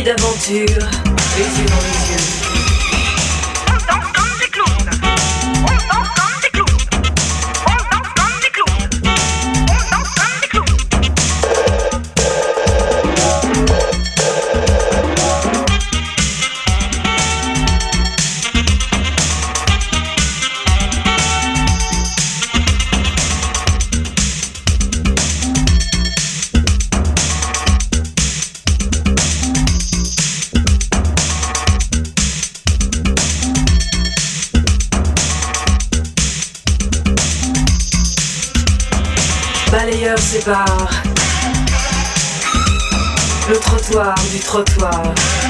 d'aventure, les yeux dans les yeux. du trottoir.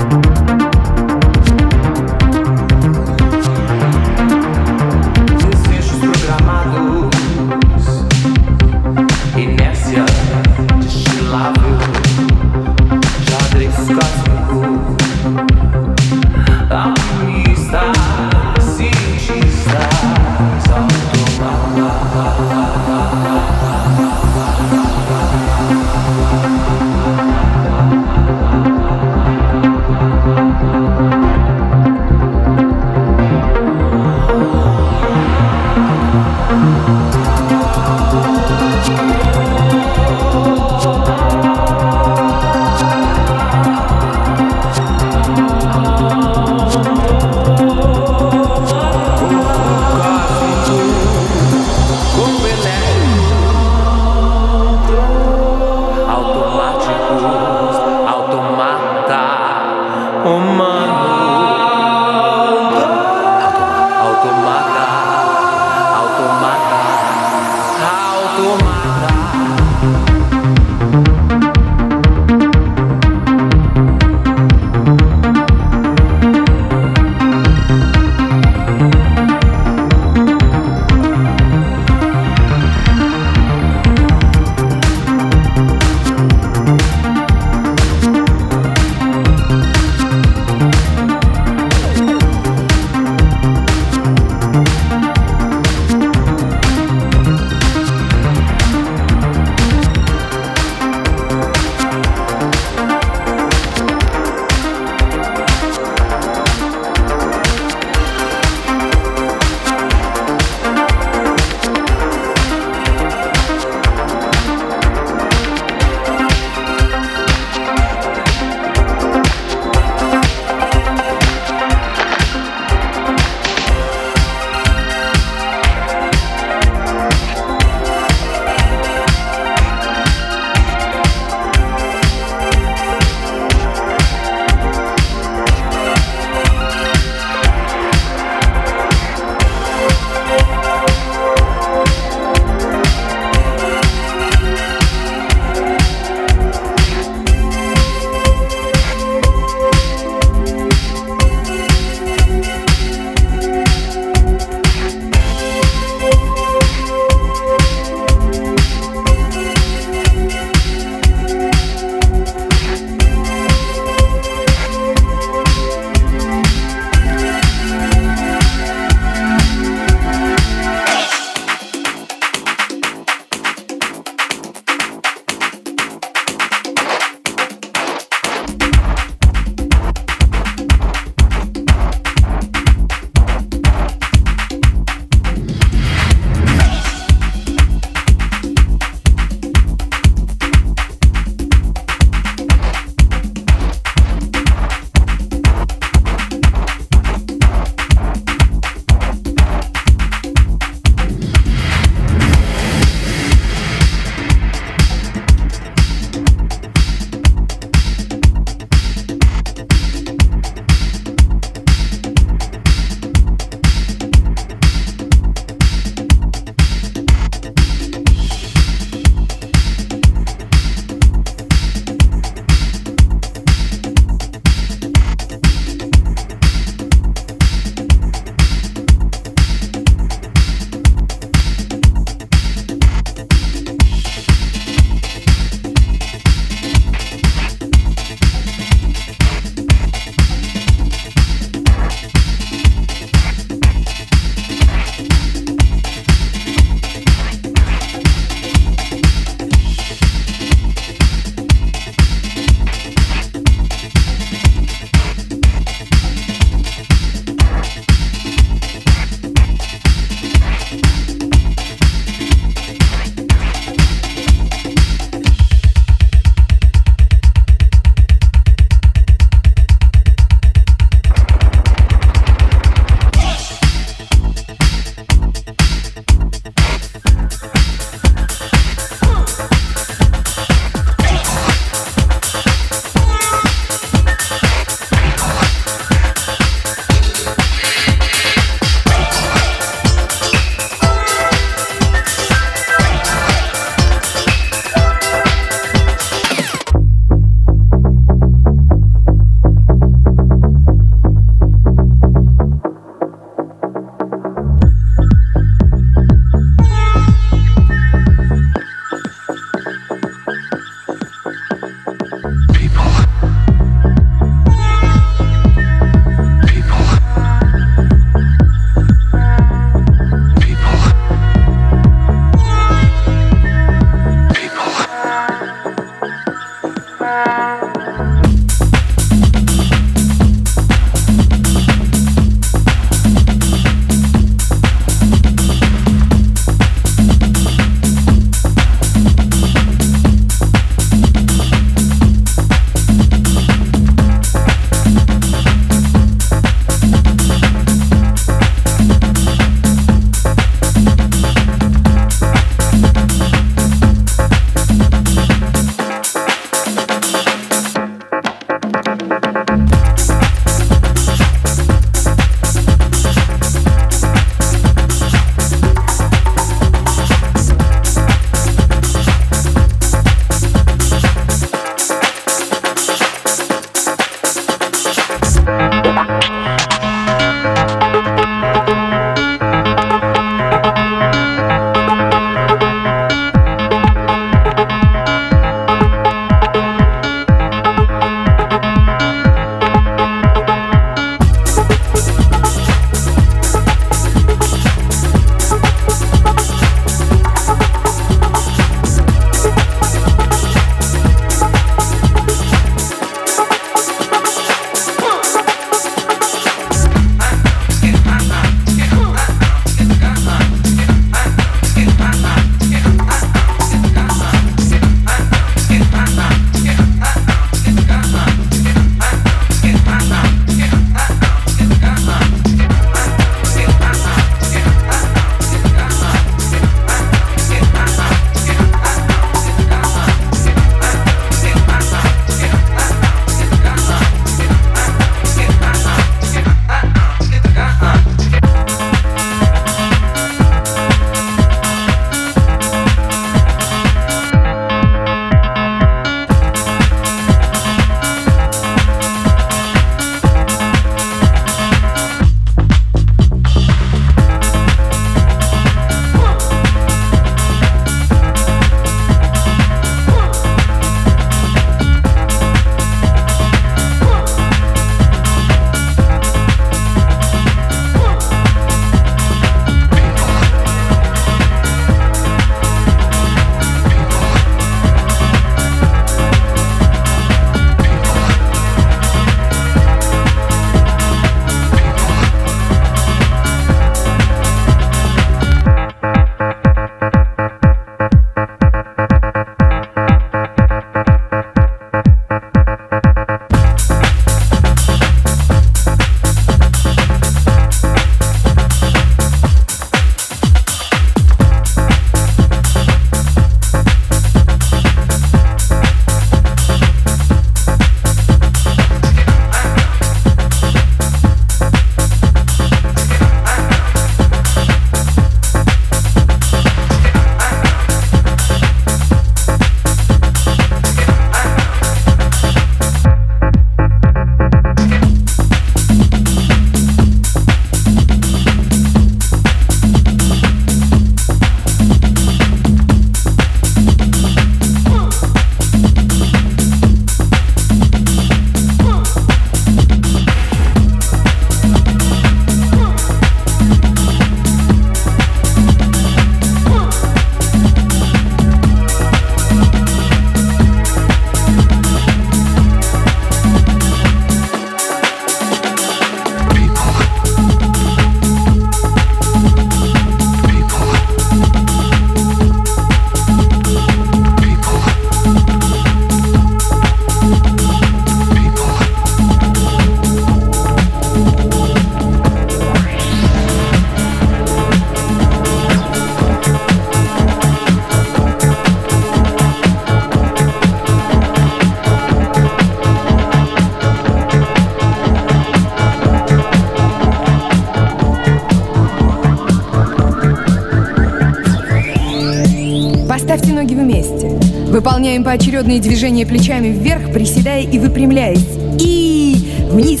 Поставьте ноги вместе. Выполняем поочередные движения плечами вверх, приседая и выпрямляясь. И вниз.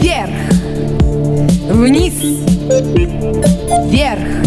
Вверх. Вниз. Вверх.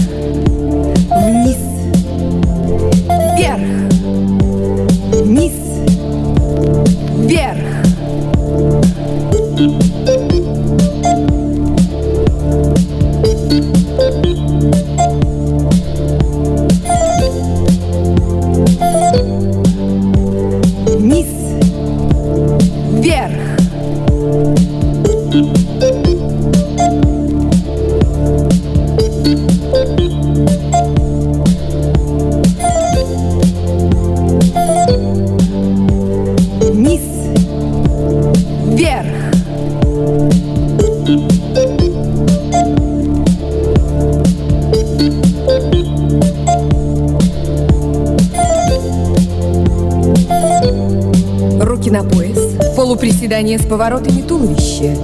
не с поворотами туловища,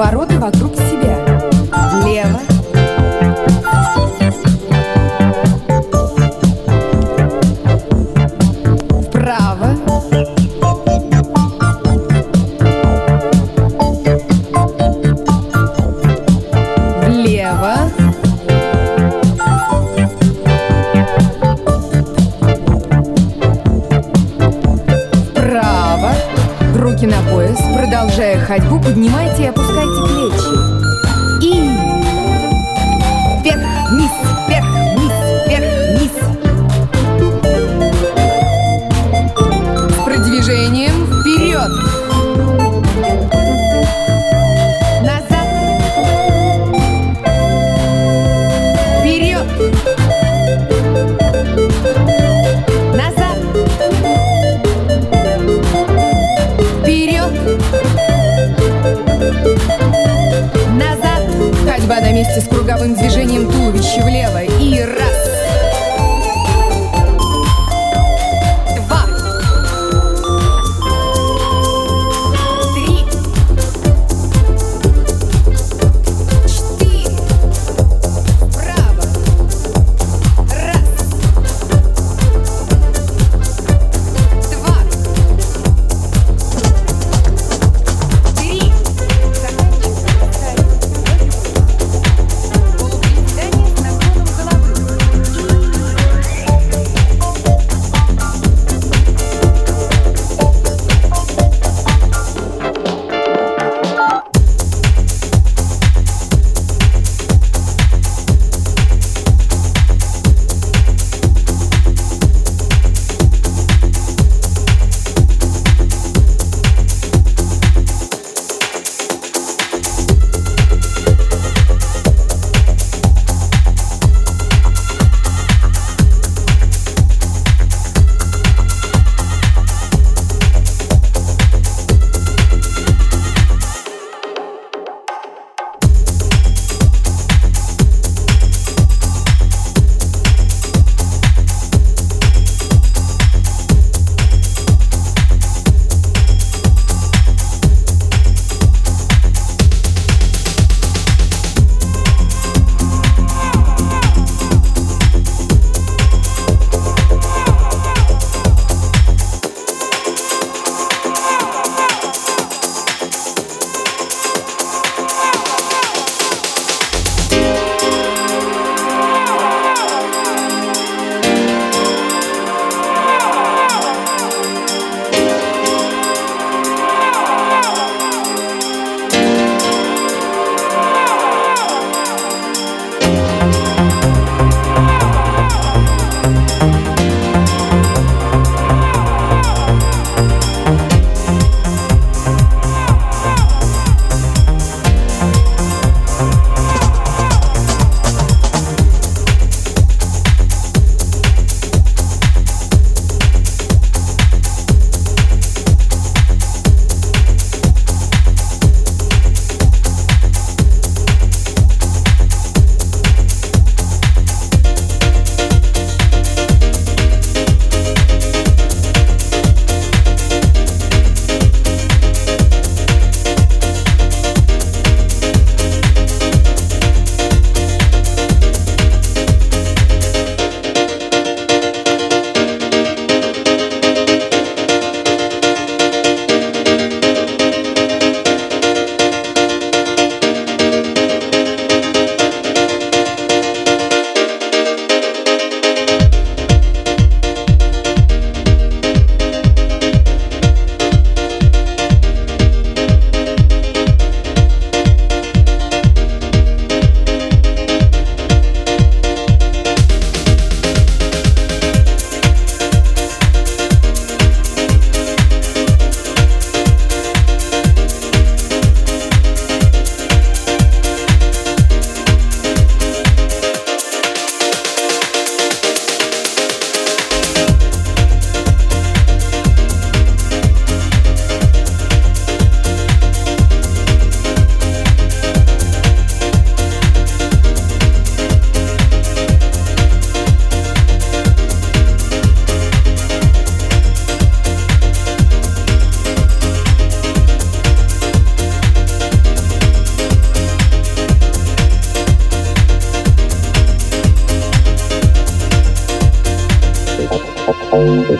обороты вокруг себя.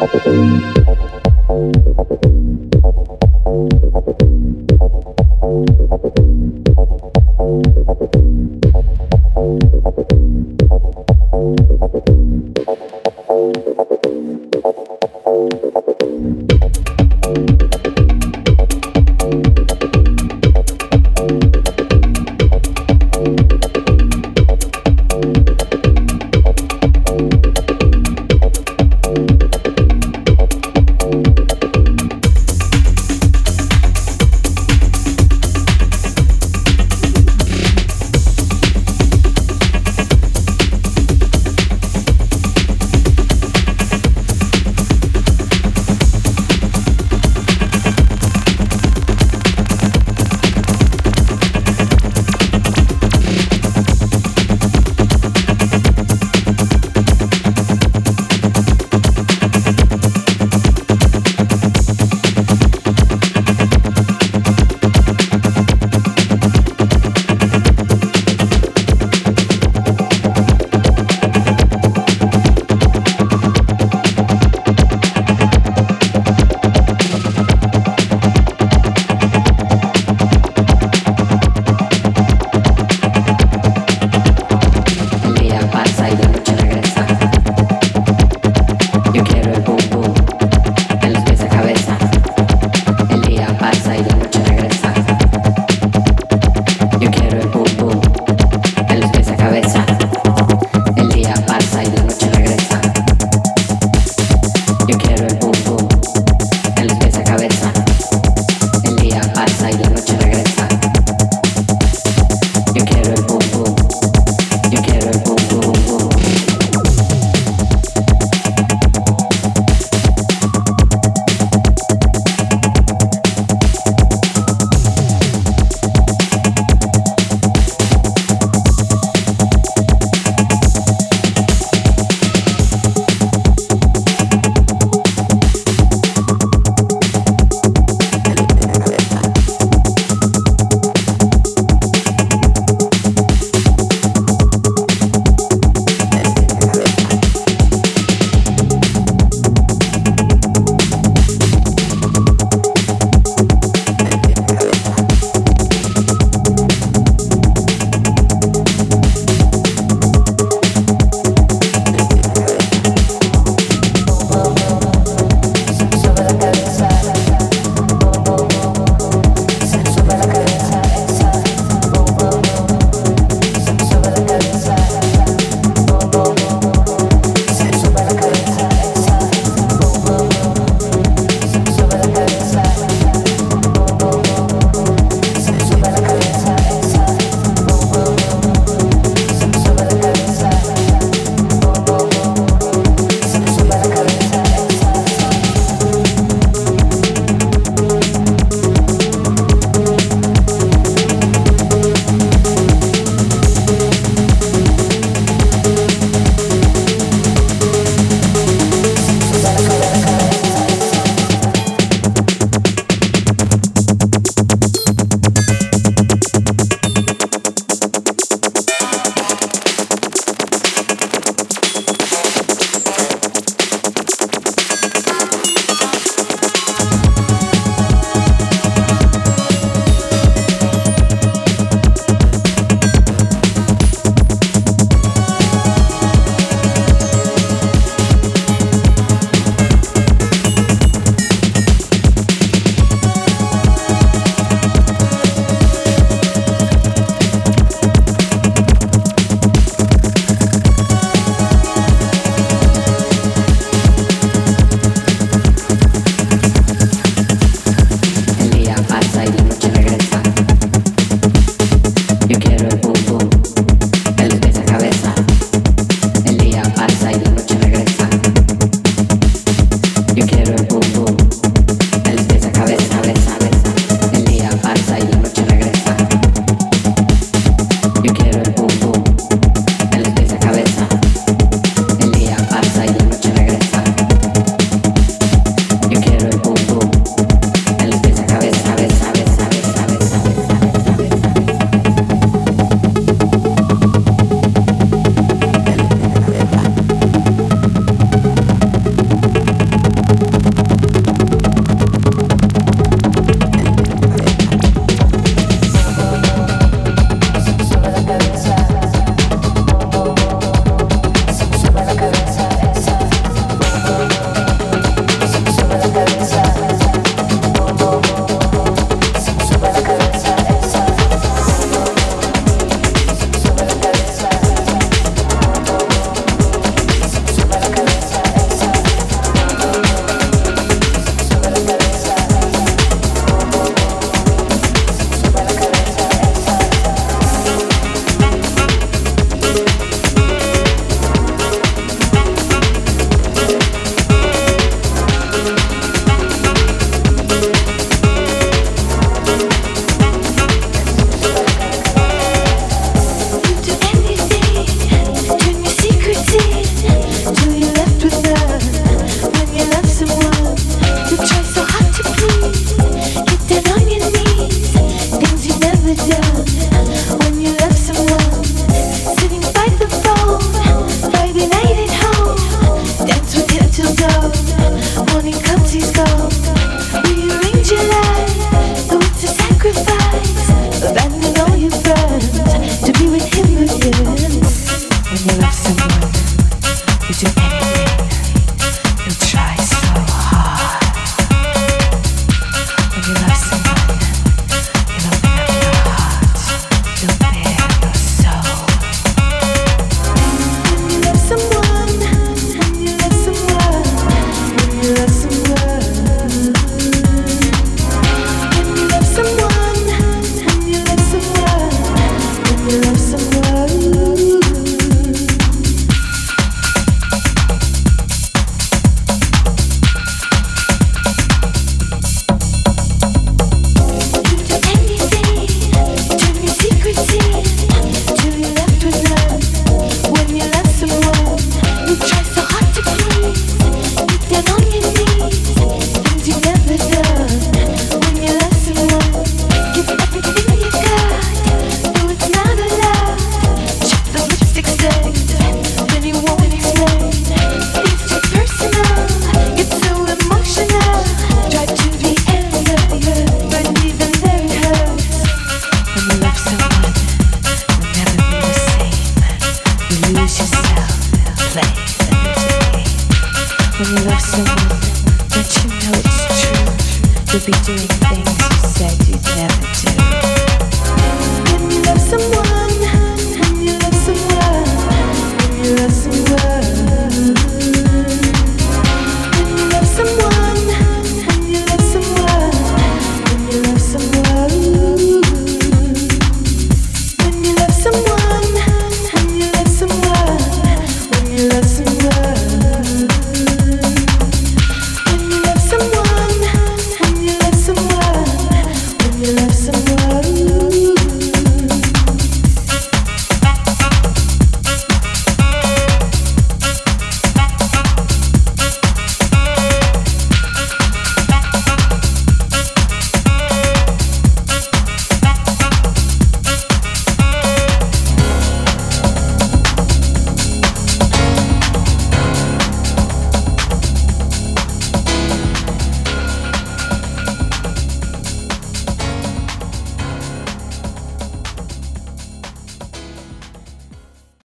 Gracias.